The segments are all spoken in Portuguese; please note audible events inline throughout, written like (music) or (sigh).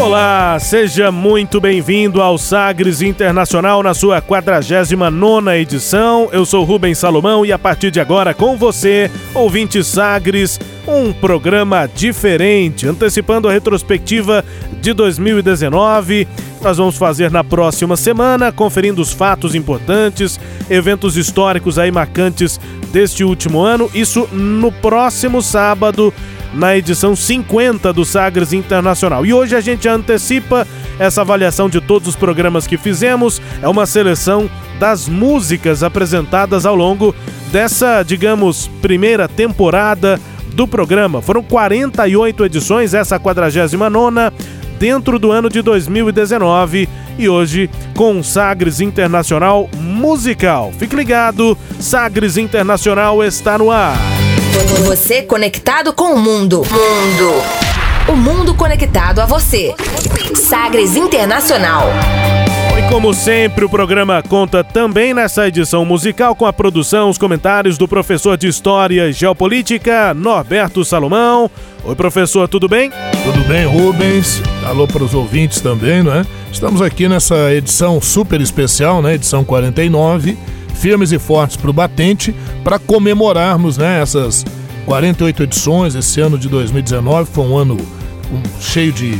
Olá, seja muito bem-vindo ao Sagres Internacional na sua 49 edição. Eu sou Rubens Salomão e a partir de agora com você, ouvinte Sagres, um programa diferente, antecipando a retrospectiva de 2019. Nós vamos fazer na próxima semana, conferindo os fatos importantes, eventos históricos aí marcantes deste último ano. Isso no próximo sábado, na edição 50 do Sagres Internacional. E hoje a gente antecipa essa avaliação de todos os programas que fizemos. É uma seleção das músicas apresentadas ao longo dessa, digamos, primeira temporada do programa. Foram 48 edições, essa 49 dentro do ano de 2019 e hoje com Sagres Internacional Musical. Fique ligado, Sagres Internacional está no ar. Você conectado com o mundo. Mundo. O mundo conectado a você. Sagres Internacional. Como sempre, o programa conta também nessa edição musical com a produção, os comentários do professor de História e Geopolítica, Norberto Salomão. Oi, professor, tudo bem? Tudo bem, Rubens. Alô para os ouvintes também, não é? Estamos aqui nessa edição super especial, né? Edição 49 firmes e fortes para o batente para comemorarmos né, essas 48 edições. Esse ano de 2019 foi um ano cheio de,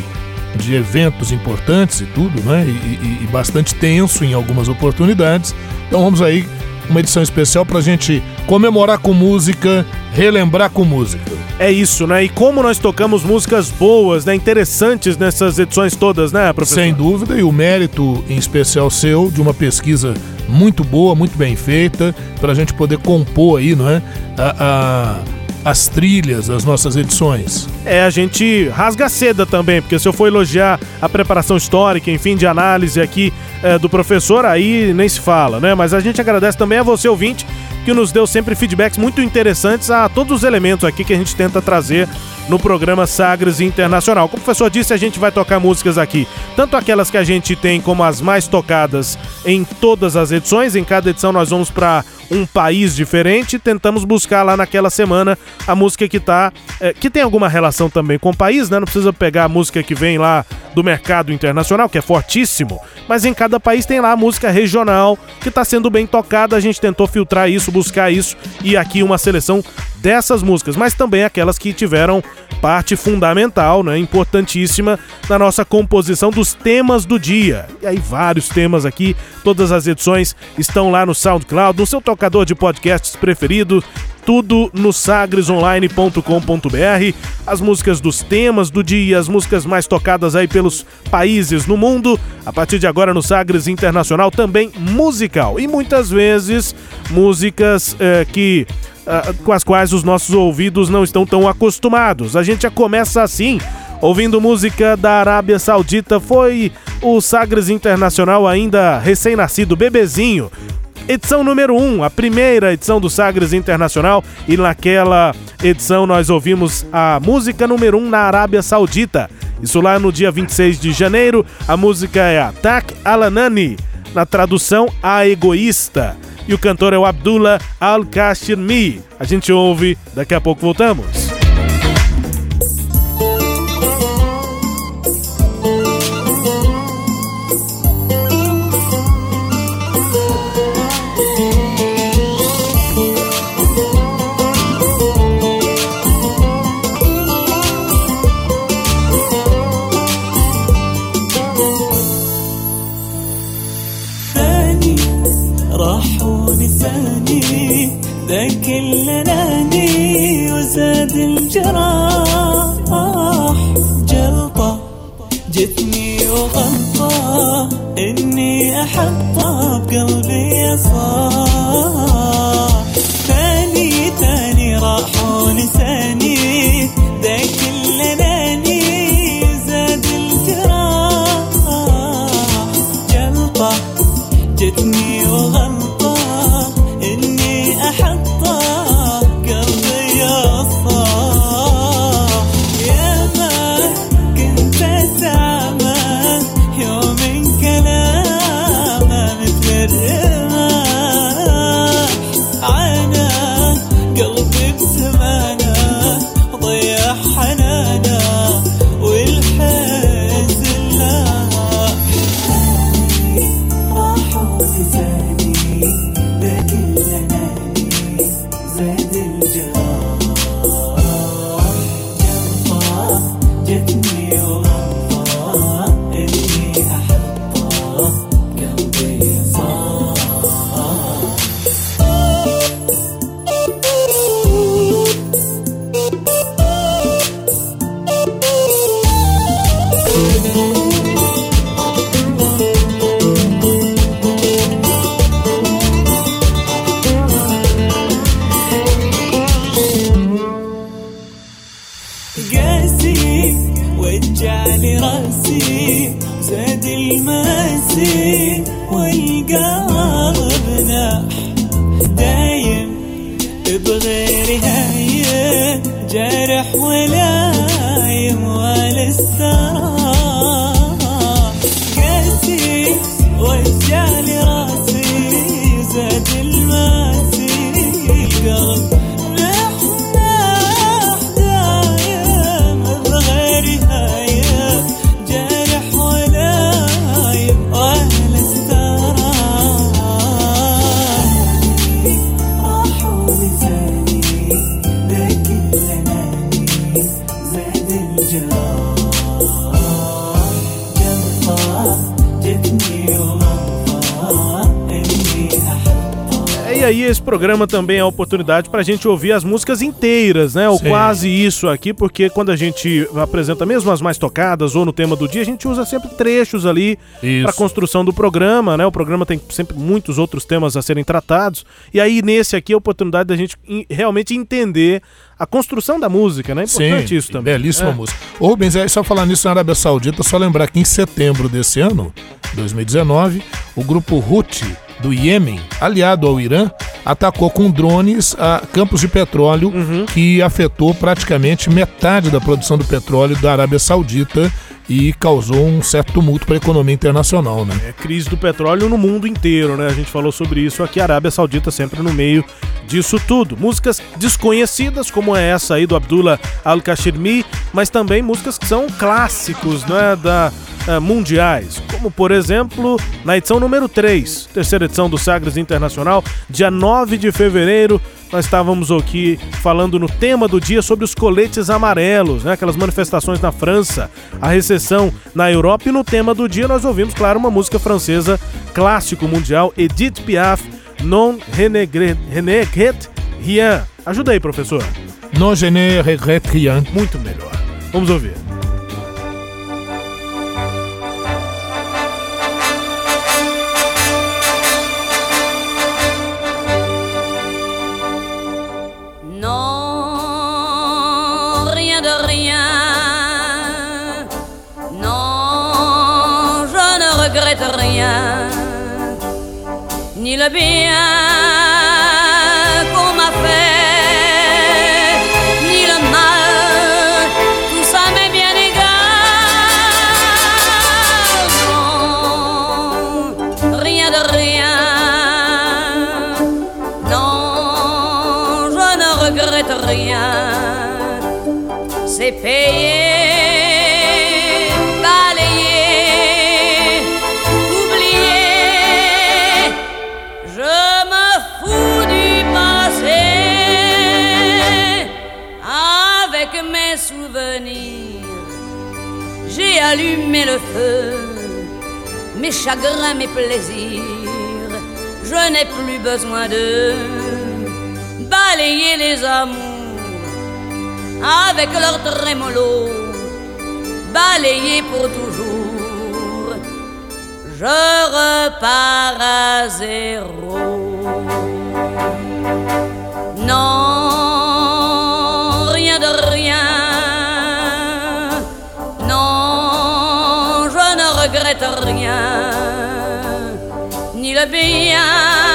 de eventos importantes e tudo, né? E, e, e bastante tenso em algumas oportunidades. Então vamos aí uma edição especial para a gente comemorar com música, relembrar com música. É isso, né? E como nós tocamos músicas boas, né? Interessantes nessas edições todas, né, professor? Sem dúvida, e o mérito em especial seu de uma pesquisa muito boa, muito bem feita, para a gente poder compor aí, não é? A, a as trilhas das nossas edições. É, a gente rasga seda também, porque se eu for elogiar a preparação histórica, enfim, de análise aqui é, do professor, aí nem se fala, né? Mas a gente agradece também a você, ouvinte, que nos deu sempre feedbacks muito interessantes a todos os elementos aqui que a gente tenta trazer no programa Sagres Internacional. Como o professor disse, a gente vai tocar músicas aqui, tanto aquelas que a gente tem como as mais tocadas em todas as edições. Em cada edição nós vamos para um país diferente, tentamos buscar lá naquela semana a música que tá é, que tem alguma relação também com o país, né? Não precisa pegar a música que vem lá do mercado internacional, que é fortíssimo, mas em cada país tem lá a música regional que está sendo bem tocada. A gente tentou filtrar isso, buscar isso e aqui uma seleção dessas músicas, mas também aquelas que tiveram parte fundamental, né, importantíssima na nossa composição dos temas do dia. E aí vários temas aqui, todas as edições estão lá no SoundCloud, no seu tocador de podcasts preferido, tudo no sagresonline.com.br. As músicas dos temas do dia, as músicas mais tocadas aí pelos países no mundo. A partir de agora no Sagres Internacional também musical. E muitas vezes músicas eh, que uh, com as quais os nossos ouvidos não estão tão acostumados. A gente já começa assim, ouvindo música da Arábia Saudita. Foi o Sagres Internacional ainda recém-nascido, bebezinho. Edição número 1, um, a primeira edição do Sagres Internacional, e naquela edição nós ouvimos a música número 1 um na Arábia Saudita. Isso lá no dia 26 de janeiro, a música é Atak Alanani, na tradução A Egoísta e o cantor é o Abdullah Al-Kashirmi. A gente ouve, daqui a pouco voltamos. وزاد الجراح جلطة جتني وغلطة إني أحطه بقلبي صاح ثاني ثاني راح ونساني também a oportunidade pra gente ouvir as músicas inteiras, né? Ou Sim. quase isso aqui, porque quando a gente apresenta mesmo as mais tocadas ou no tema do dia, a gente usa sempre trechos ali pra construção do programa, né? O programa tem sempre muitos outros temas a serem tratados. E aí, nesse aqui, é a oportunidade da gente realmente entender a construção da música, né? É importante isso também. Belíssima É. música. Ô, Rubens, é só falar nisso na Arábia Saudita, só lembrar que em setembro desse ano, 2019, o grupo Houthi do Iêmen, aliado ao Irã, atacou com drones a campos de petróleo Uhum. que afetou praticamente metade da produção do petróleo da Arábia Saudita e causou um certo tumulto para a economia internacional, né? É crise do petróleo no mundo inteiro, né? A gente falou sobre isso aqui, a Arábia Saudita sempre no meio disso tudo. Músicas desconhecidas, como é essa aí do Abdullah Al-Kashirmi, mas também músicas que são clássicos, né? Da, eh, mundiais, como por exemplo na edição número 3, terceira edição do Sagres Internacional, dia 9 de fevereiro, nós estávamos aqui falando no tema do dia sobre os coletes amarelos, né? Aquelas manifestações na França, a recessão na Europa e no tema do dia nós ouvimos, claro, uma música francesa clássico mundial, Edith Piaf, Non Renegret Rien. Ajuda aí, professor. Non je ne regrette rien. Muito melhor. Vamos ouvir. Ni le bien souvenirs. J'ai allumé le feu, mes chagrins, mes plaisirs. Je n'ai plus besoin de balayer les amours avec leur trémolo, balayer pour toujours. Je repars à zéro. Non, rien, ni le bien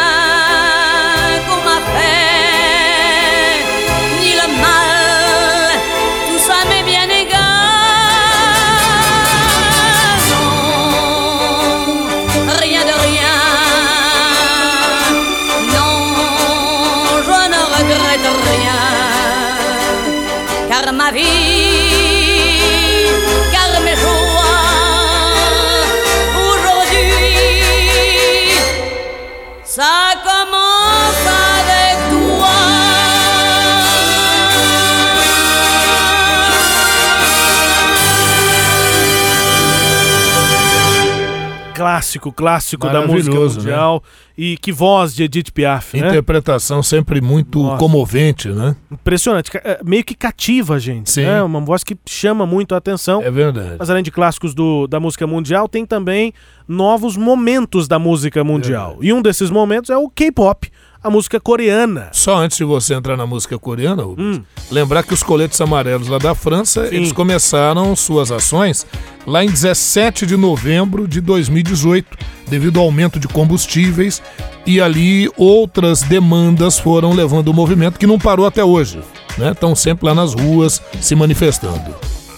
Clássico, clássico da música né? mundial. E que voz de Edith Piaf, né? Interpretação sempre muito Nossa. comovente, né? Impressionante. é, Meio que cativa a gente. Sim. né? Uma voz que chama muito a atenção. É verdade. Mas além de clássicos do, da música mundial, tem também novos momentos da música mundial. E um desses momentos é o K-pop. A música coreana. Só antes de você entrar na música coreana, Rubens, Hum. lembrar que os coletes amarelos lá da França, eles começaram suas ações lá em 17 de novembro de 2018, devido ao aumento de combustíveis e ali outras demandas foram levando o movimento que não parou até hoje. né? Estão sempre lá nas ruas se manifestando.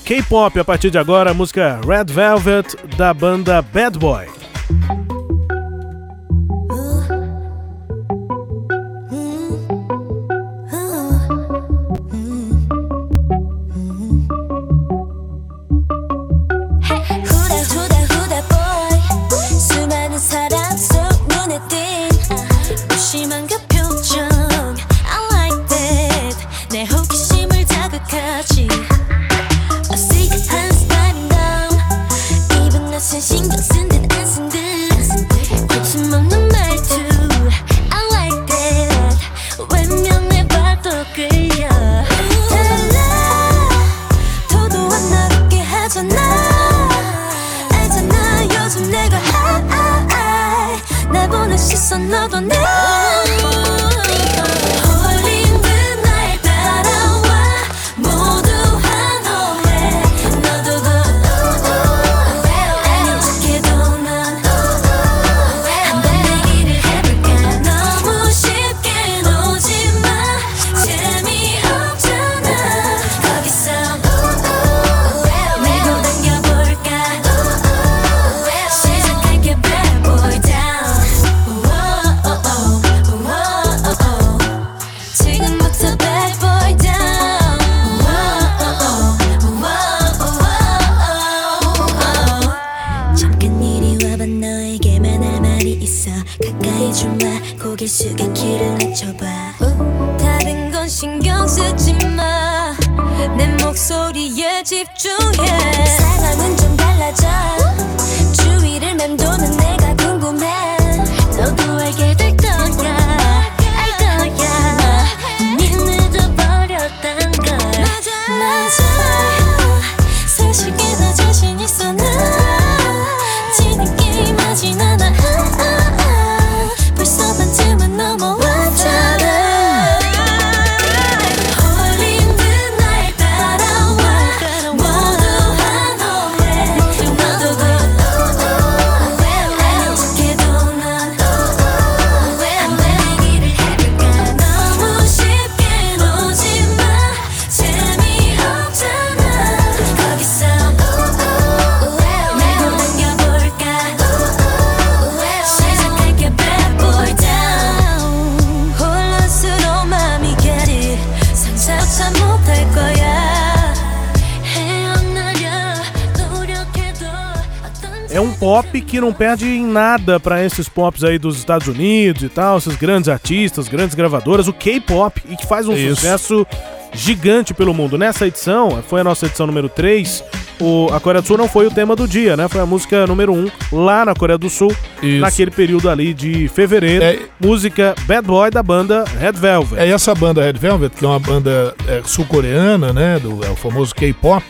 K-pop, a partir de agora, a música Red Velvet da banda Bad Boy. 목소리에 집중해. 상황은 좀 달라져. 주위를 맴도는 pop que não perde em nada pra esses pops aí dos Estados Unidos e tal, esses grandes artistas, grandes gravadoras, o K-pop, e que faz um Isso. sucesso gigante pelo mundo. Nessa edição, foi a nossa edição número 3, o, a Coreia do Sul não foi o tema do dia, né? Foi a música número 1 lá na Coreia do Sul, Isso. naquele período ali de fevereiro. É- Música Bad Boy da banda Red Velvet. É essa banda Red Velvet, que é uma banda é, sul-coreana, né? Do, é o famoso K-pop.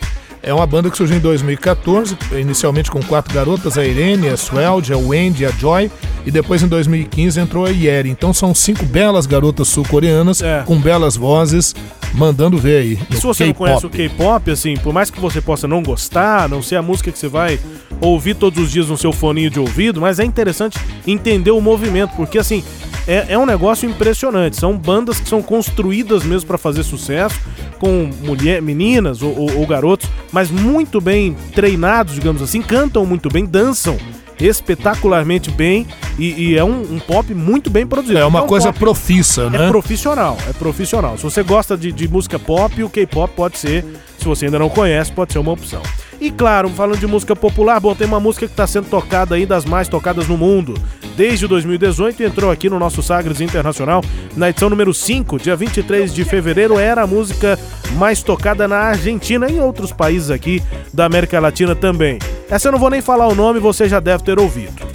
É uma banda que surgiu em 2014, inicialmente com quatro garotas, a Irene, a Swelge, a Wendy, a Joy, e depois em 2015 entrou a Yeri. Então são cinco belas garotas sul-coreanas, É. com belas vozes, mandando ver aí. E se você não conhece o K-pop, assim, por mais que você possa não gostar, não ser a música que você vai ouvir todos os dias no seu foninho de ouvido, mas é interessante entender o movimento, porque assim, é, é um negócio impressionante. São bandas que são construídas mesmo pra fazer sucesso, com mulher, meninas ou, ou- ou garotos, mas muito bem treinados, digamos assim, cantam muito bem, dançam espetacularmente bem e, e é um, um pop muito bem produzido. É uma Então, coisa profissa, é né? profissional, é profissional. Se você gosta de, de música pop, o K-pop pode ser, se você ainda não conhece, pode ser uma opção. E claro, falando de música popular, bom, tem uma música que está sendo tocada aí, das mais tocadas no mundo. Desde 2018 entrou aqui no nosso Sagres Internacional, na edição número 5, dia 23 de fevereiro, era a música mais tocada na Argentina e em outros países aqui da América Latina também. Essa eu não vou nem falar o nome, você já deve ter ouvido.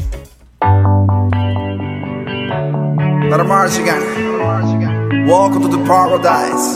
Welcome to the paradise.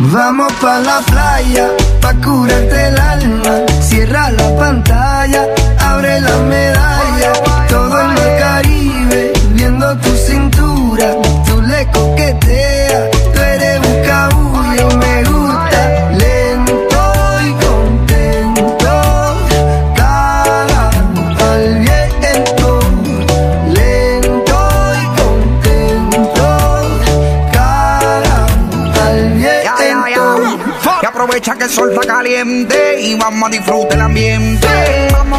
Vamos pa la playa, pa curarte el alma. Cierra la pantalla, abre la medalla. Todo el mar Caribe, viendo tu cintura. Tú le coqueteas, que el sol está caliente y vamos a disfrutar el ambiente. Vamos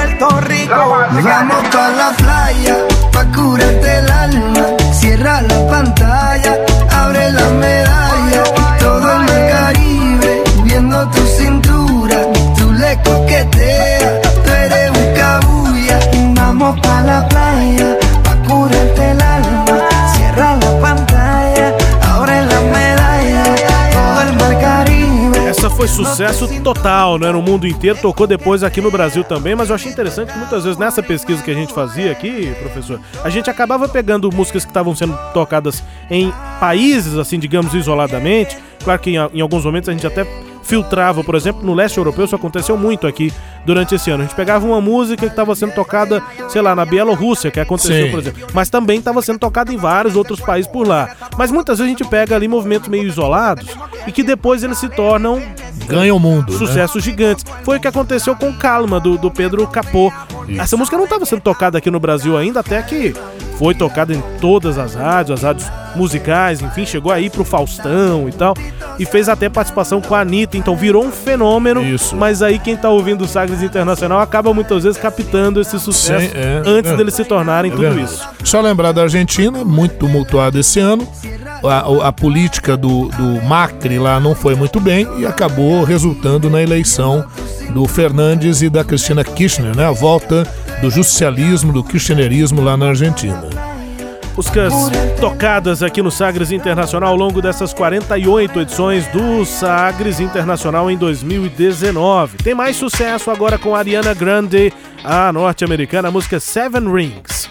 Puerto Rico. Vamos pa la playa, pa curarte el alma. Cierra la pantalla, foi sucesso total, né? No mundo inteiro, tocou depois aqui no Brasil também, mas eu achei interessante que muitas vezes nessa pesquisa que a gente fazia aqui, professor, a gente acabava pegando músicas que estavam sendo tocadas em países, assim, digamos, isoladamente. Claro que em, em alguns momentos a gente até filtrava, por exemplo, no leste europeu, isso aconteceu muito aqui durante esse ano. A gente pegava uma música que estava sendo tocada, sei lá, na Bielorrússia, que aconteceu, Sim. por exemplo, mas também estava sendo tocada em vários outros países por lá. Mas muitas vezes a gente pega ali movimentos meio isolados e que depois eles se tornam Ganha o mundo. né? sucessos gigantes. Foi o que aconteceu com Calma, do, do Pedro Capô. Essa música não estava sendo tocada aqui no Brasil ainda, até que foi tocada em todas as rádios, as rádios musicais, enfim, chegou aí pro Faustão e tal. E fez até participação com a Anitta, então virou um fenômeno. Isso. Mas aí quem tá ouvindo o Sagres Internacional acaba muitas vezes captando esse sucesso Sim, é, antes é. deles se tornarem É tudo verdade. isso. Só lembrar da Argentina, muito tumultuado esse ano. A, a política do, do Macri lá não foi muito bem e acabou resultando na eleição do Fernandes e da Cristina Kirchner, né? A volta do justicialismo, do kirchnerismo lá na Argentina. Músicas tocadas aqui no Sagres Internacional ao longo dessas 48 edições do Sagres Internacional em 2019. Tem mais sucesso agora com Ariana Grande, a norte-americana, a música Seven Rings.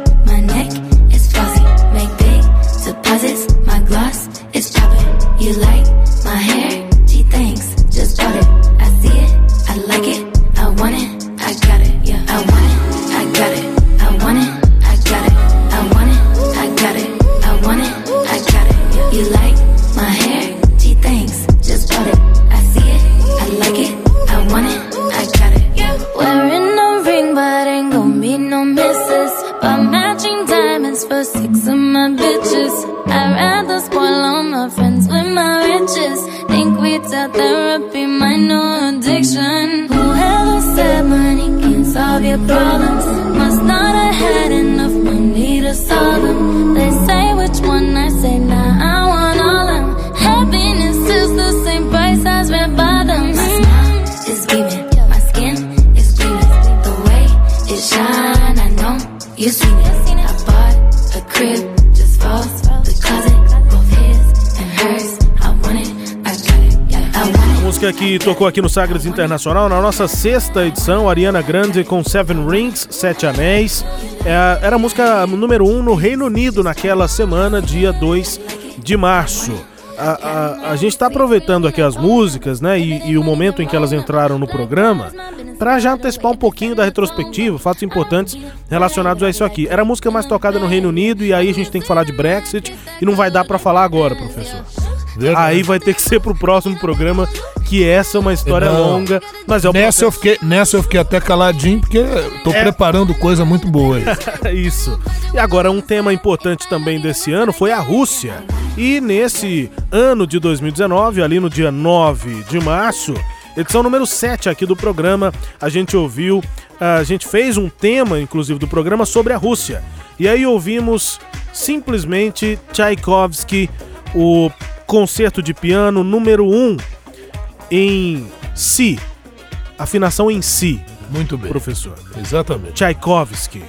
Cause it's therapy my new addiction. Whoever said money can solve your problems must not have had enough money to solve them. They say which one I say, que tocou aqui no Sagres Internacional, na nossa sexta edição, Ariana Grande com Seven Rings, Sete Anéis. É, era a música número um no Reino Unido naquela semana, dia 2 de março. A, a, a gente está aproveitando aqui as músicas, né, e, e o momento em que elas entraram no programa, para já antecipar um pouquinho da retrospectiva, fatos importantes relacionados a isso aqui. Era a música mais tocada no Reino Unido e aí a gente tem que falar de Brexit e não vai dar para falar agora, professor. Verdade. Aí vai ter que ser pro próximo programa, que essa é uma história Não. longa, mas é o Nessa eu, fiquei, nessa eu fiquei até caladinho, porque tô É. preparando coisa muito boa aí. (laughs) Isso. E agora, um tema importante também desse ano foi a Rússia. E nesse ano de 2019, ali no dia 9 de março, edição número 7 aqui do programa, a gente ouviu, a gente fez um tema, inclusive, do programa sobre a Rússia. E aí ouvimos simplesmente Tchaikovsky, o concerto de piano número 1 em Si. Afinação em Si, Muito bem. professor. Exatamente. Tchaikovsky.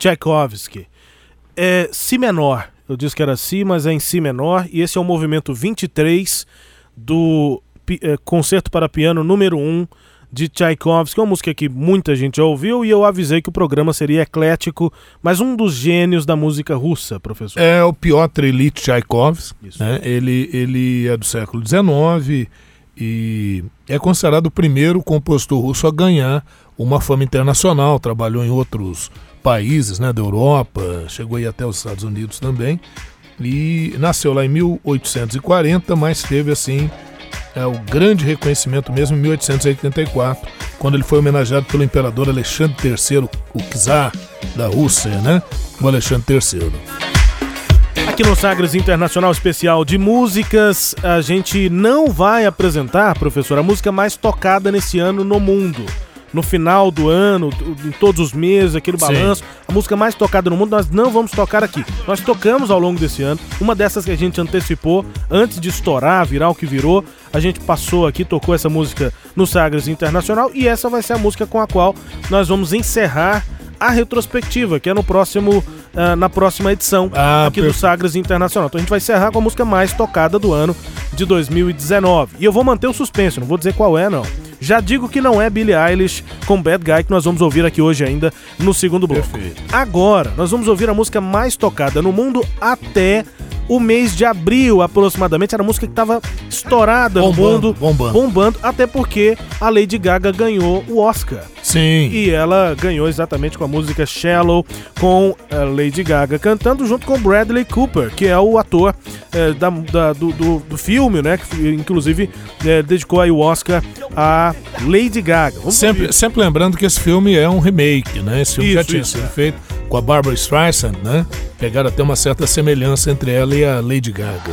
Tchaikovsky. É Si menor. Eu disse que era Si, mas é em Si menor. E esse é o movimento 23 do eh, Concerto para Piano número 1 de Tchaikovsky. Uma música que muita gente já ouviu e eu avisei que o programa seria eclético, mas um dos gênios da música russa, professor. É o Piotr Ilyich Tchaikovsky. Né? Ele, ele é do século XIX e é considerado o primeiro compositor russo a ganhar uma fama internacional. Trabalhou em outros países né, da Europa, chegou aí até os Estados Unidos também. E nasceu lá em 1840, mas teve assim é, o grande reconhecimento mesmo em 1884, quando ele foi homenageado pelo imperador Alexandre III, o czar da Rússia, né? O Alexandre III. Aqui no Sagres Internacional Especial de Músicas, a gente não vai apresentar, professor, a música mais tocada nesse ano no mundo. No final do ano, em todos os meses, aqui no Sim. balanço, a música mais tocada no mundo, nós não vamos tocar aqui. Nós tocamos ao longo desse ano, uma dessas que a gente antecipou antes de estourar, virar o que virou. A gente passou aqui, tocou essa música no Sagres Internacional e essa vai ser a música com a qual nós vamos encerrar a retrospectiva, que é no próximo, ah, na próxima edição Ah, aqui do perfeito. Sagres Internacional. Então a gente vai encerrar com a música mais tocada do ano de 2019. E eu vou manter o suspense, não vou dizer qual é, não. Já digo que não é Billie Eilish com Bad Guy que nós vamos ouvir aqui hoje ainda no segundo bloco. Perfeito. Agora, nós vamos ouvir a música mais tocada no mundo até o mês de abril, aproximadamente. Era a música que estava estourada no Bombando, mundo, bombando. bombando, até porque a Lady Gaga ganhou o Oscar Sim. E ela ganhou exatamente com a música Shallow, com eh, Lady Gaga cantando junto com Bradley Cooper, que é o ator eh, da- da- do, do- do filme, né? Que inclusive eh, dedicou aí o Oscar a Lady Gaga. Vamos Sempre, ouvir. sempre lembrando que esse filme é um remake, né? Esse filme já Isso, tinha isso, sido é. feito com a Barbara Streisand, né? Pegaram até uma certa semelhança entre ela e a Lady Gaga.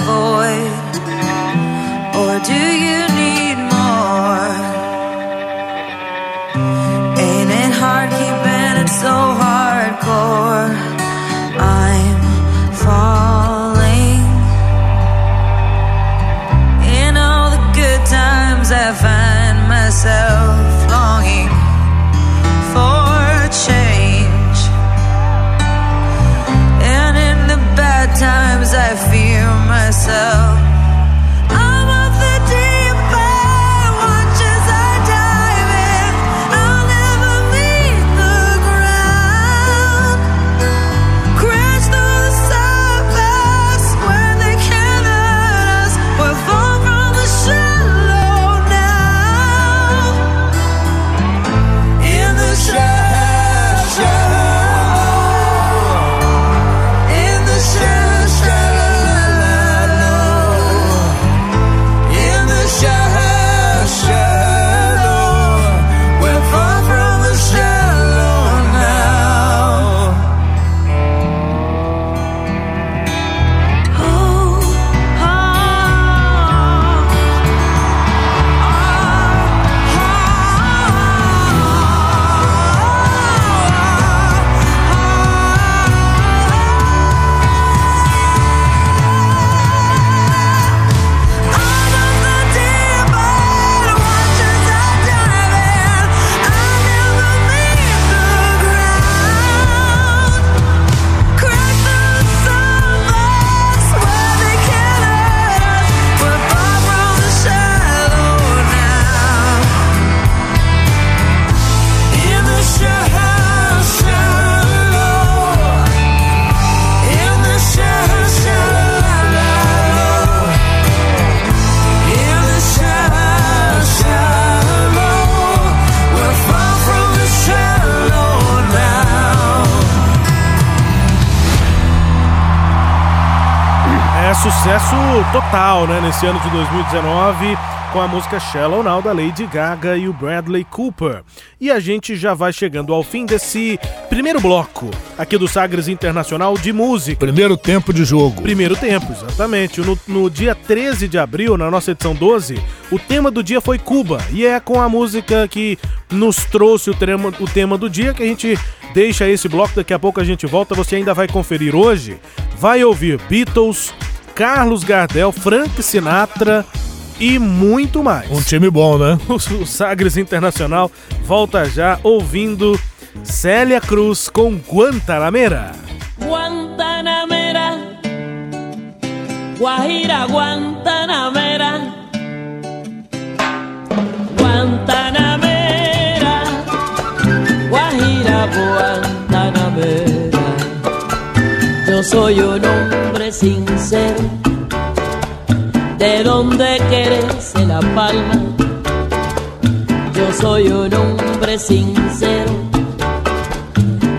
total, né, nesse ano de 2019, com a música Shallow Now da Lady Gaga e o Bradley Cooper. E a gente já vai chegando ao fim desse primeiro bloco aqui do Sagres Internacional de Música. Primeiro tempo de jogo. Primeiro tempo, exatamente. No, no dia 13 de abril, na nossa edição 12, o tema do dia foi Cuba. E é com a música que nos trouxe o tema, o tema do dia que a gente deixa esse bloco. Daqui a pouco a gente volta. Você ainda vai conferir hoje. Vai ouvir Beatles, Carlos Gardel, Frank Sinatra e muito mais. Um time bom, né? (laughs) O, Sagres Internacional volta já ouvindo Célia Cruz com Guantanamera. Guantanamera, Guajira Guantanamera, Yo soy un hombre sincero, de donde crece la palma. Yo soy un hombre sincero,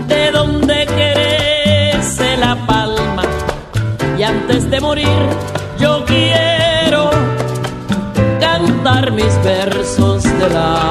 de donde crece la palma. Y antes de morir, yo quiero cantar mis versos de la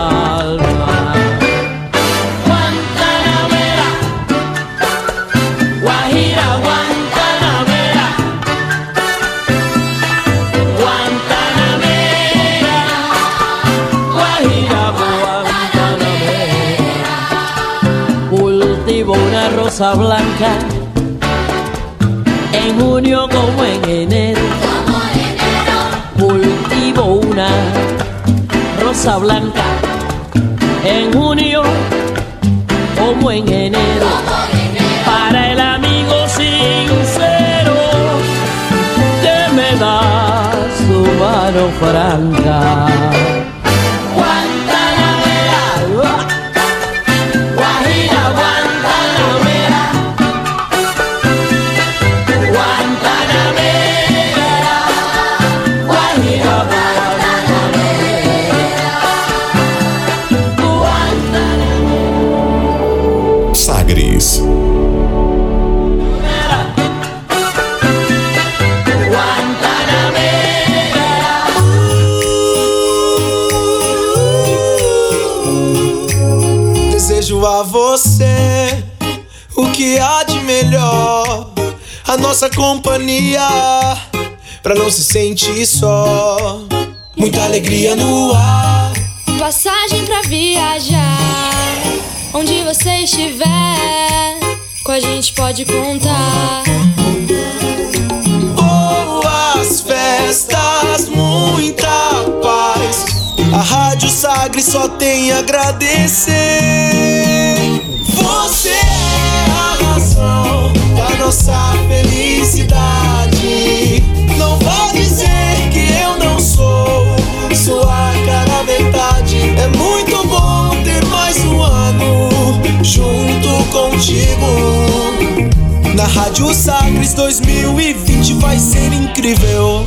en junio como en enero. Para el amigo sincero que me da su mano franca. Sagres. Desejo a você o que há de melhor, a nossa companhia, pra não se sentir só. Muita alegria no ar. Passagem pra viajar. Onde você estiver, com a gente pode contar. Boas festas, muita paz. A Rádio Sagre só tem a agradecer. Você é a razão da nossa felicidade. Não contigo. Na Rádio Sagres 2020 vai ser incrível.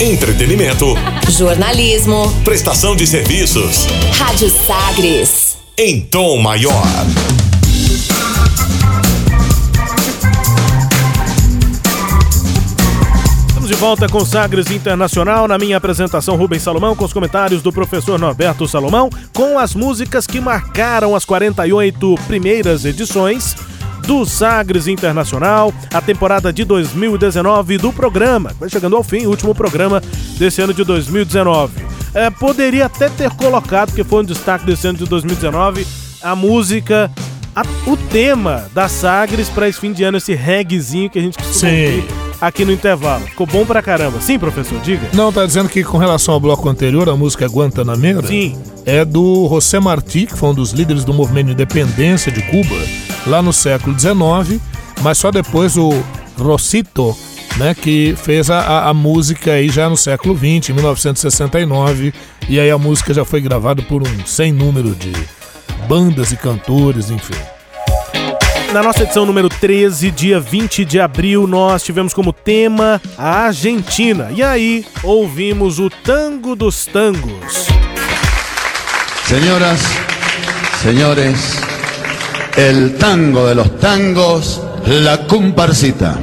Entretenimento. Jornalismo. Prestação de serviços. Rádio Sagres. Em tom maior. Estamos de volta com Sagres Internacional. Na minha apresentação, Rubens Salomão, com os comentários do professor Norberto Salomão, com as músicas que marcaram as 48 primeiras edições do Sagres Internacional, a temporada de 2019 do programa. Vai chegando ao fim, o último programa desse ano de 2019. É, poderia até ter colocado, que foi um destaque desse ano de 2019, a música, o tema da Sagres para esse fim de ano, esse reggaezinho que a gente costuma Sim. ouvir aqui no intervalo. Ficou bom pra caramba. Sim, professor, diga. Não, tá dizendo que com relação ao bloco anterior, a música Guantanamera Sim. é do José Martí, que foi um dos líderes do movimento de independência de Cuba, lá no século XIX, mas só depois o Rosito, né, que fez a, a, a música aí já no século XX, em 1969, e aí a música já foi gravada por um sem número de bandas e cantores, enfim. Na nossa edição número 13, dia 20 de abril, nós tivemos como tema a Argentina. E aí, ouvimos o Tango dos Tangos. Señoras, señores, el tango de los tangos, la comparsita.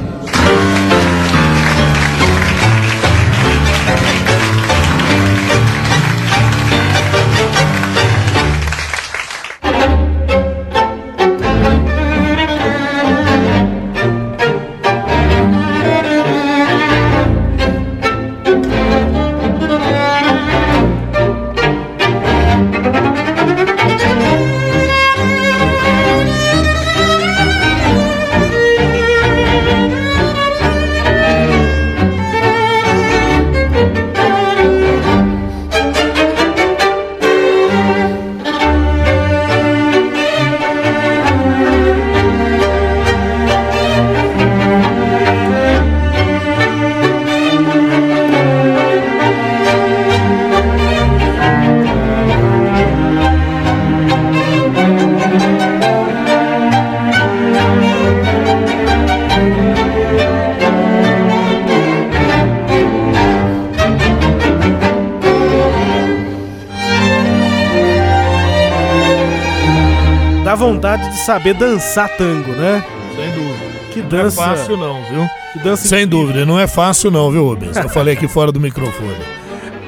Saber dançar tango, né? Sem dúvida. Que Não dança. é fácil não, viu? Que dança Sem dúvida, não é fácil não, viu, Rubens? Eu falei aqui fora do microfone.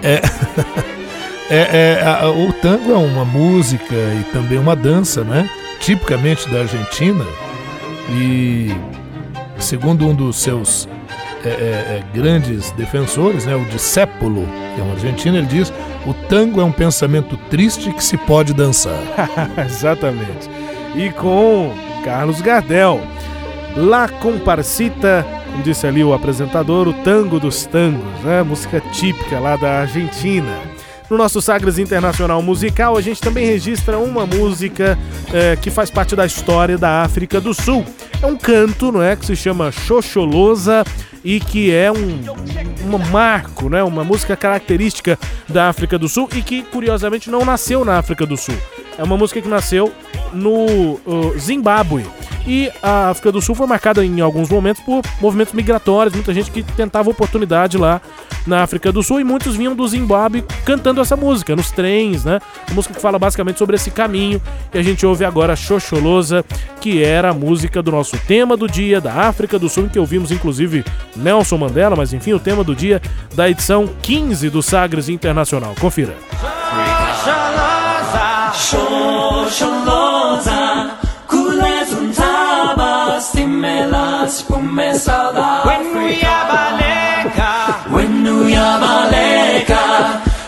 É, (laughs) é, é, a- o tango é uma música e também uma dança, né? Tipicamente da Argentina. E segundo um dos seus é, é, é, grandes defensores, né, o Discépulo, que é um argentino, ele diz: o tango é um pensamento triste que se pode dançar. (laughs) Exatamente. E com Carlos Gardel. La Comparsita, como disse ali o apresentador, o tango dos tangos, né? Música típica lá da Argentina. No nosso Sagres Internacional Musical, a gente também registra uma música eh, que faz parte da história da África do Sul. É um canto, não é? Que se chama Xoxolosa e que é um, um marco, né? Uma música característica da África do Sul e que, curiosamente, não nasceu na África do Sul. É uma música que nasceu no uh, Zimbábue. E a África do Sul foi marcada em alguns momentos por movimentos migratórios, muita gente que tentava oportunidade lá na África do Sul e muitos vinham do Zimbábue cantando essa música nos trens, né? Uma música que fala basicamente sobre esse caminho. E a gente ouve agora Xoxolosa, que era a música do nosso tema do dia da África do Sul, em que ouvimos inclusive Nelson Mandela, mas enfim, o tema do dia da edição 15 do Sagres Internacional. Confira. Xoxolosa, me South Africa. Wenuyabaleka, wenuyabaleka,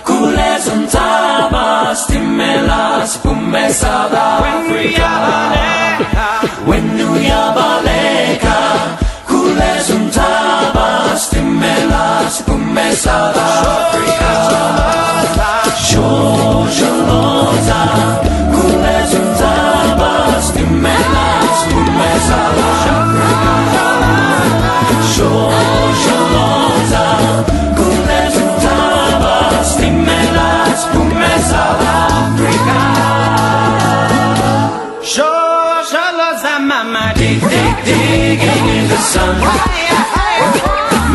kuleza mtama, stimela sipume South Africa. Wenuyabaleka, kuleza mtama, stimela sipume South Africa. Georgia Lota. Sun.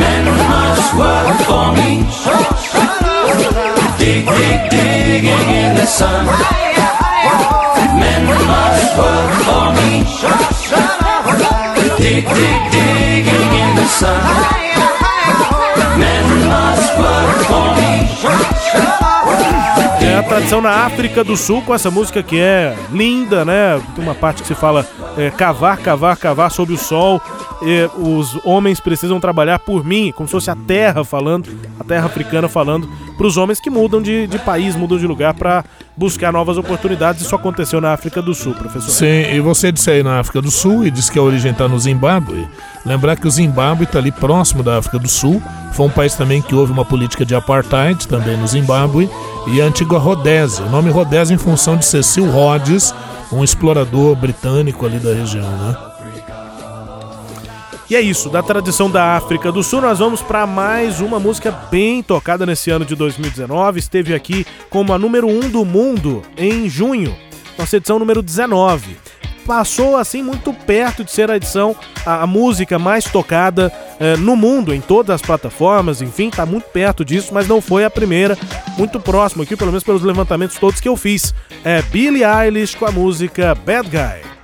Men must work for me. Dig, dig, digging in the sun. Men must work for me. Dig, dig, digging in the sun. Men must work for me. É a tradição na África do Sul com essa música que é linda, né? Tem uma parte que se fala é, cavar, cavar, cavar sob o sol. Os homens precisam trabalhar por mim, como se fosse a terra falando, a terra africana falando para os homens que mudam de, de país, mudam de lugar para buscar novas oportunidades. Isso aconteceu na África do Sul, professor. Sim, e você disse aí na África do Sul e disse que a origem está no Zimbábue. Lembrar que o Zimbábue está ali próximo da África do Sul. Foi um país também que houve uma política de apartheid, também no Zimbábue. E a antiga Rodésia. O nome Rodésia em função de Cecil Rhodes, um explorador britânico ali da região, né? E é isso, da tradição da África do Sul, nós vamos para mais uma música bem tocada nesse ano de 2019. Esteve aqui como a número 1 um do mundo em junho, nossa edição número 19. Passou assim muito perto de ser a edição, a, a música mais tocada eh, no mundo, em todas as plataformas, enfim, tá muito perto disso, mas não foi a primeira, muito próximo aqui, pelo menos pelos levantamentos todos que eu fiz. É Billie Eilish com a música Bad Guy.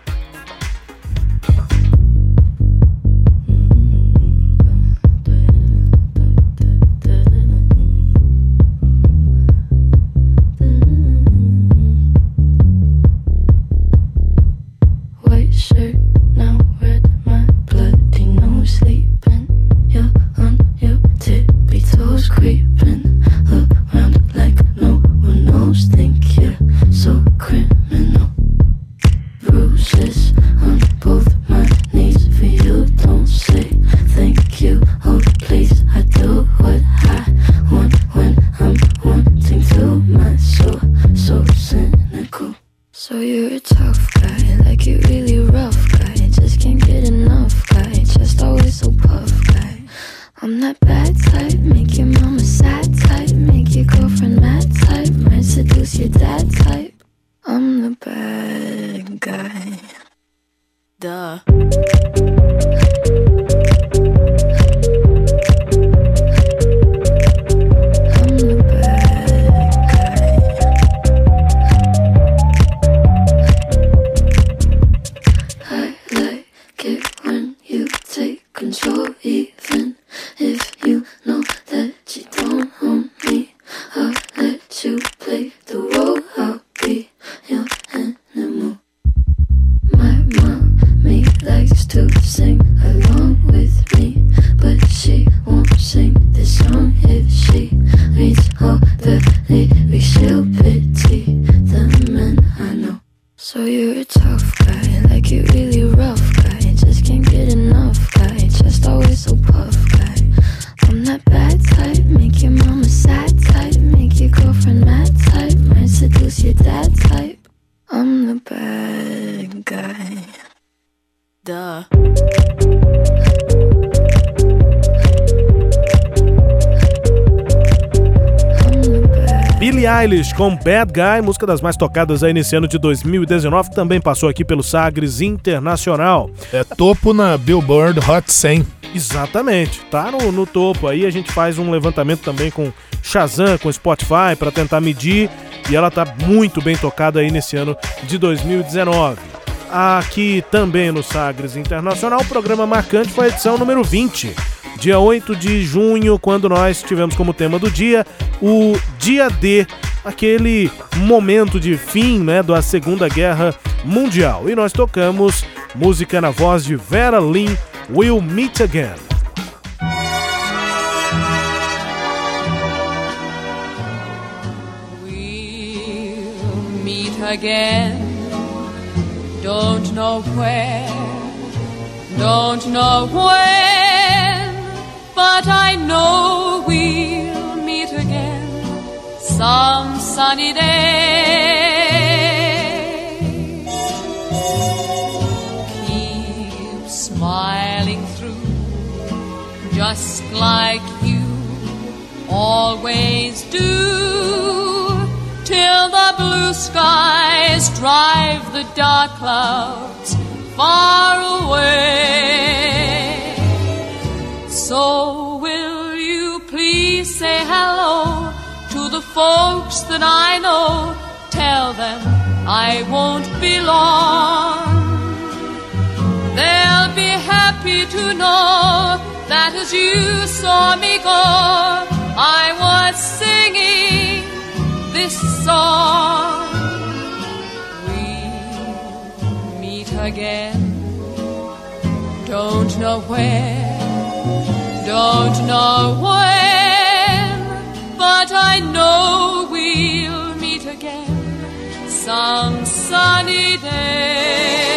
Com Bad Guy, música das mais tocadas aí nesse ano de 2019, também passou aqui pelo Sagres Internacional. É topo na Billboard Hot 100. Exatamente, tá no, no topo. Aí a gente faz um levantamento também com Shazam, com Spotify, para tentar medir, e ela tá muito bem tocada aí nesse ano de 2019. Aqui também no Sagres Internacional, o programa marcante foi a edição número 20 dia 8 de junho, quando nós tivemos como tema do dia o Dia D, aquele momento de fim né, da Segunda Guerra Mundial. E nós tocamos música na voz de Vera Lynn, We'll Meet Again. again. Don't know where, don't know when, but I know we'll meet again some sunny day. Keep smiling through, just like you always do till the blue skies drive the dark clouds far away. So that I know? Tell them I won't be long. They'll be happy to know that as you saw me go, I was singing this song. We'll meet again. Don't know where, don't know when, but I know some sunny day.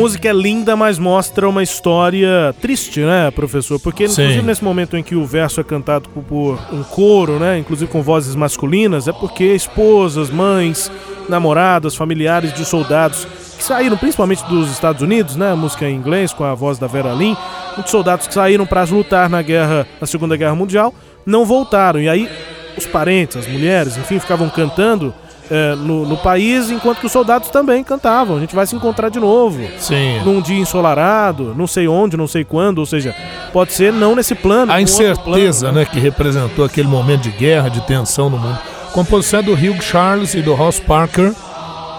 Música é linda, mas mostra uma história triste, né, professor? Porque, Sim. inclusive, nesse momento em que o verso é cantado por- um coro, né, inclusive com vozes masculinas, é porque esposas, mães, namoradas, familiares de soldados que saíram, principalmente dos Estados Unidos, né, a música em inglês com a voz da Vera Lynn, muitos soldados que saíram para lutar na guerra, na Segunda Guerra Mundial, não voltaram. E aí os parentes, as mulheres, enfim, ficavam cantando eh, no, no país, enquanto que os soldados também cantavam. A gente vai se encontrar de novo. Sim. Num dia ensolarado, não sei onde, não sei quando, ou seja, pode ser não nesse plano. A incerteza plano, né, que representou aquele momento de guerra, de tensão no mundo. Composição é do Hugh Charles e do Ross Parker.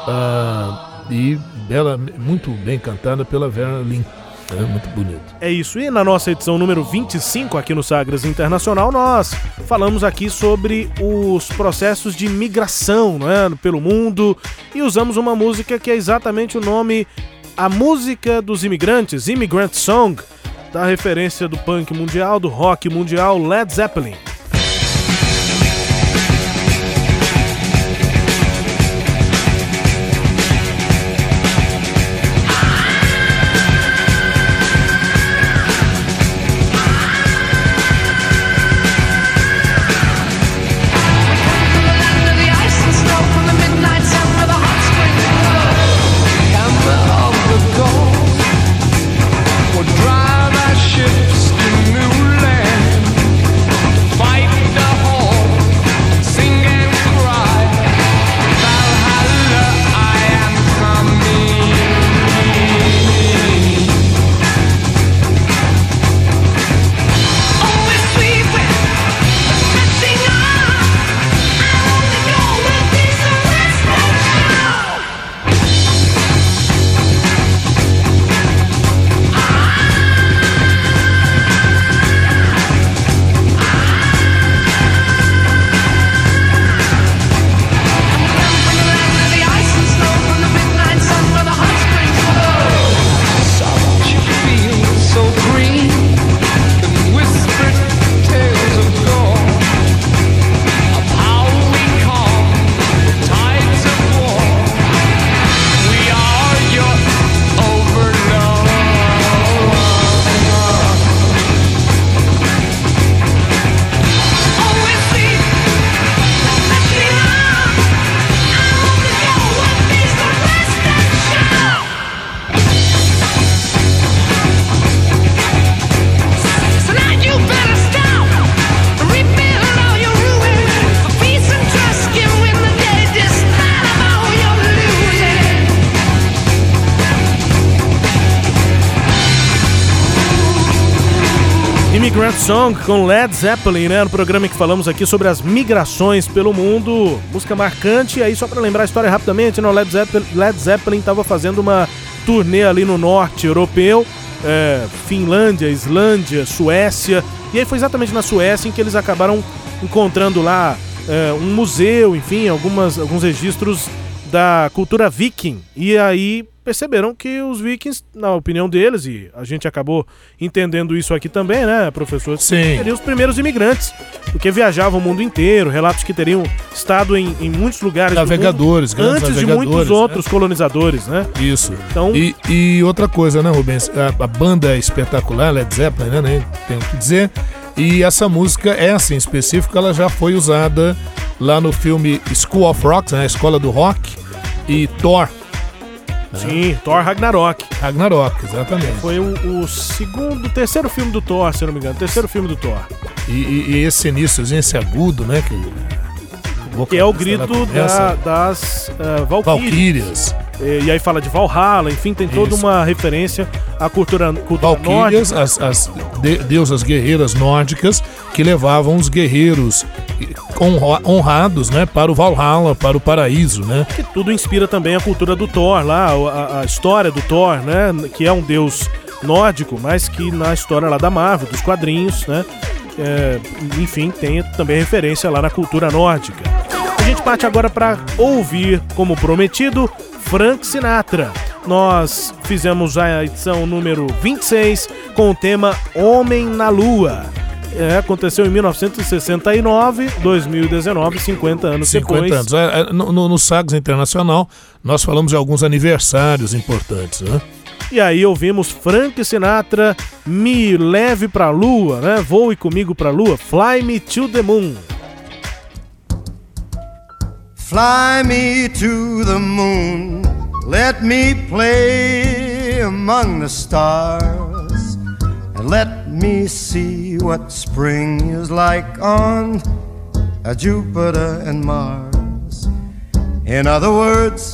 ah, e bela, muito bem cantada pela Vera Lynn. É muito bonito. É isso. E na nossa edição número 25 aqui no Sagres Internacional, nós falamos aqui sobre os processos de migração né, pelo mundo e usamos uma música que é exatamente o nome A Música dos Imigrantes, Immigrant Song, da referência do punk mundial, do rock mundial Led Zeppelin. Immigrant Song com Led Zeppelin, né? No programa que falamos aqui sobre as migrações pelo mundo. Música marcante. E aí, só para lembrar a história rapidamente, né? o Led Zeppelin, Led Zeppelin estava fazendo uma turnê ali no norte europeu, é, Finlândia, Islândia, Suécia. E aí foi exatamente na Suécia em que eles acabaram encontrando lá é, um museu, enfim, algumas, alguns registros da cultura viking. E aí perceberam que os vikings, na opinião deles, e a gente acabou entendendo isso aqui também, né, professor? Sim. Seriam os primeiros imigrantes, porque viajavam o mundo inteiro, relatos que teriam estado em, em muitos lugares Navegadores, do mundo, grandes antes de navegadores, muitos né? outros colonizadores, né? Isso. Então- E, e outra coisa, né, Rubens? A, a banda é espetacular, Led Zeppelin, né? Nem tenho o que dizer. E essa música, essa em específico, ela já foi usada lá no filme School of Rock, né? Escola do Rock, e Thor. Sim, Thor Ragnarok. Ragnarok, exatamente. Foi o, o segundo, terceiro filme do Thor, se não me engano. Terceiro filme do Thor. E, e- e esse iníciozinho, esse agudo, né? Que, Que é o grito da- das uh. Valkyrias. E, e aí fala de Valhalla, enfim, tem toda Isso. uma referência à cultura, cultura Valkyrias, as, as de- deusas guerreiras nórdicas que levavam os guerreiros honra- honrados, né, para o Valhalla, para o paraíso, né? Que tudo inspira também a cultura do Thor lá, a, a história do Thor, né? Que é um deus nórdico, mas que na história lá da Marvel, dos quadrinhos, né? É, enfim, tem também referência lá na cultura nórdica. A gente parte agora para ouvir, como prometido, Frank Sinatra. Nós fizemos a edição número 26 com o tema Homem na Lua. É, aconteceu em 1969, 2019, 50 anos 50 depois. anos. É, é, No, no, no Sagres Internacional, nós falamos de alguns aniversários importantes, né? E aí ouvimos Frank Sinatra, Me Leve Pra Lua, né? Voe comigo pra Lua, Fly Me to the Moon. Fly me to the moon, let me play among the stars, and let me see what spring is like on Jupiter and Mars. In other words,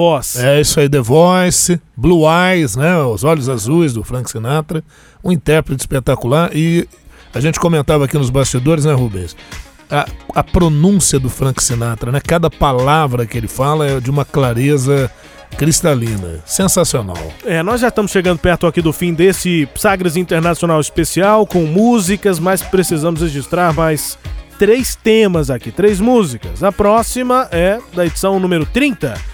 Voz. É isso aí, The Voice, Blue Eyes, né? Os Olhos Azuis do Frank Sinatra. Um intérprete espetacular. E a gente comentava aqui nos bastidores, né, Rubens? A, a pronúncia do Frank Sinatra, né? Cada palavra que ele fala é de uma clareza cristalina. Sensacional. É, nós já estamos chegando perto aqui do fim desse Sagres Internacional Especial com músicas, mas precisamos registrar mais três temas aqui, três músicas. A próxima é da edição número 30.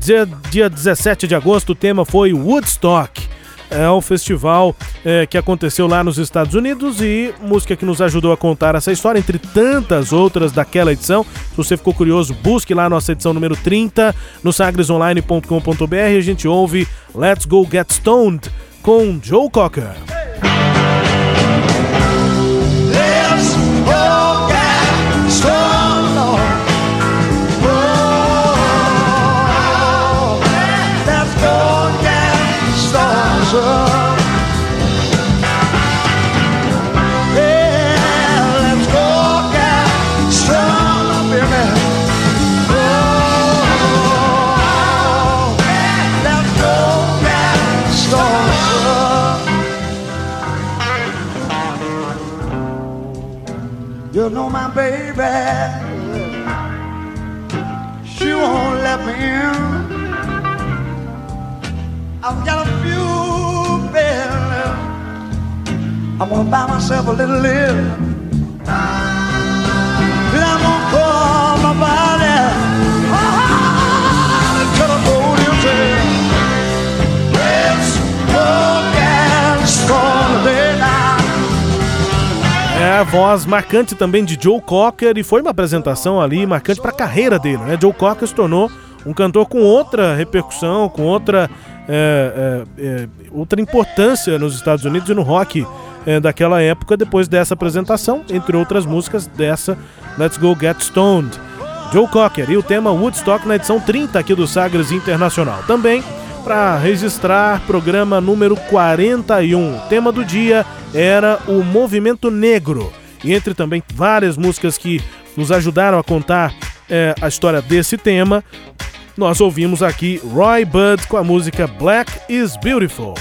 Dia, dia 17 de agosto, o tema foi Woodstock. é o festival é, que aconteceu lá nos Estados Unidos e música que nos ajudou a contar essa história, entre tantas outras daquela edição. Se você ficou curioso, busque lá a nossa edição número 30 no sagresonline.com.br. A gente ouve Let's Go Get Stoned com Joe Cocker. Know my baby, she won't let me in. I've got a few bills. I'm gonna buy myself a little live. Voz marcante também de Joe Cocker e foi uma apresentação ali marcante para a carreira dele. Né? Joe Cocker se tornou um cantor com outra repercussão, com outra, é, é, é, outra importância nos Estados Unidos e no rock é, daquela época, depois dessa apresentação, entre outras músicas dessa Let's Go Get Stoned. Joe Cocker e o tema Woodstock na edição 30 aqui do Sagres Internacional. Também para registrar programa número 41. O tema do dia era o movimento negro. E entre também várias músicas que nos ajudaram a contar é, a história desse tema, nós ouvimos aqui Roy Budd com a música Black is Beautiful.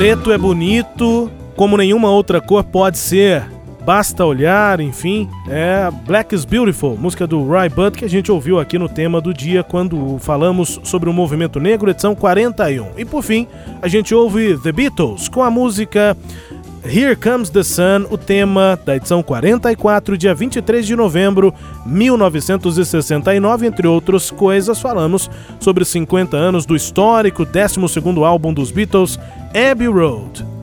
Preto é bonito, como nenhuma outra cor pode ser. Basta olhar, enfim, é Black is Beautiful, música do Roy Budd que a gente ouviu aqui no tema do dia quando falamos sobre o movimento negro, edição 41. E por fim, a gente ouve The Beatles com a música Here Comes the Sun, o tema da edição 44, dia 23 de novembro 1969, entre outras coisas, falamos sobre os 50 anos do histórico 12º álbum dos Beatles, Abbey Road.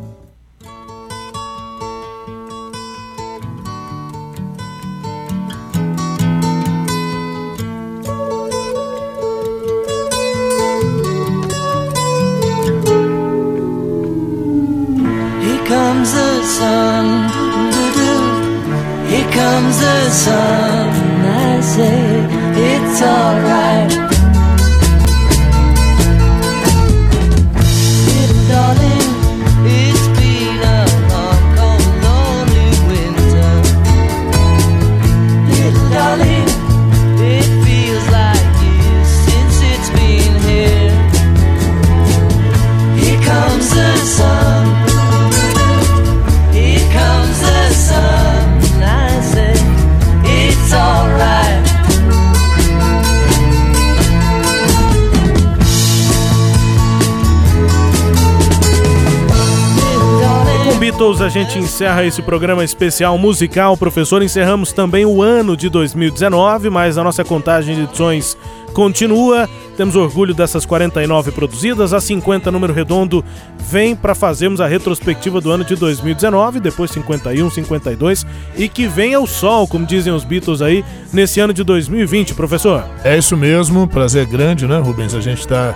Encerra esse programa especial musical, professor. Encerramos também o ano de 2019, mas a nossa contagem de edições continua. Temos orgulho dessas 49 produzidas, a 50 número redondo vem para fazermos a retrospectiva do ano de 2019, depois 51, 52 e que venha o sol, como dizem os Beatles aí, nesse ano de 2020, professor. É isso mesmo, prazer grande, né, Rubens? A gente está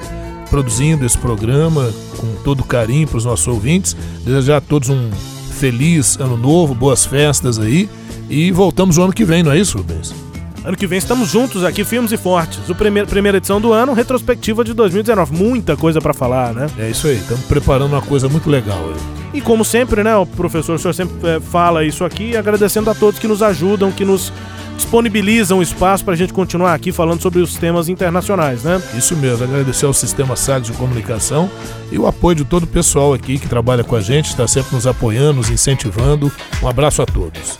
produzindo esse programa com todo carinho para os nossos ouvintes. Desejar a todos um feliz ano novo, boas festas aí. E voltamos o ano que vem, não é isso, Rubens? Ano que vem estamos juntos aqui, firmes e fortes. O primeiro, primeira edição do ano, retrospectiva de 2019. Muita coisa para falar, né? É isso aí, estamos preparando uma coisa muito legal aí. E como sempre, né, o professor, o senhor sempre eh, fala isso aqui, agradecendo a todos que nos ajudam, que nos disponibilizam espaço para a gente continuar aqui falando sobre os temas internacionais, né? Isso mesmo, agradecer ao Sistema Sagres de Comunicação e o apoio de todo o pessoal aqui que trabalha com a gente, está sempre nos apoiando, nos incentivando. Um abraço a todos.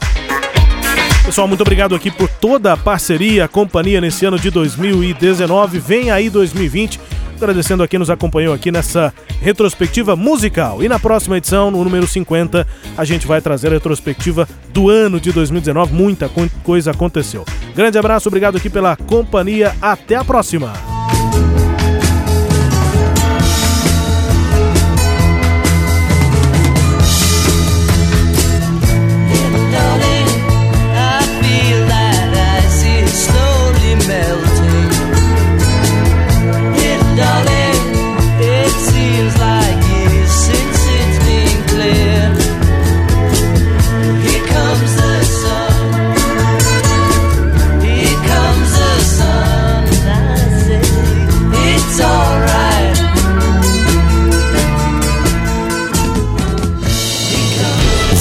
Pessoal, muito obrigado aqui por toda a parceria, a companhia nesse ano de 2019. Vem aí 2020. Agradecendo a quem nos acompanhou aqui nessa retrospectiva musical. E na próxima edição, no número 50, a gente vai trazer a retrospectiva do ano de 2019. Muita co- coisa aconteceu. Grande abraço, obrigado aqui pela companhia. Até a próxima.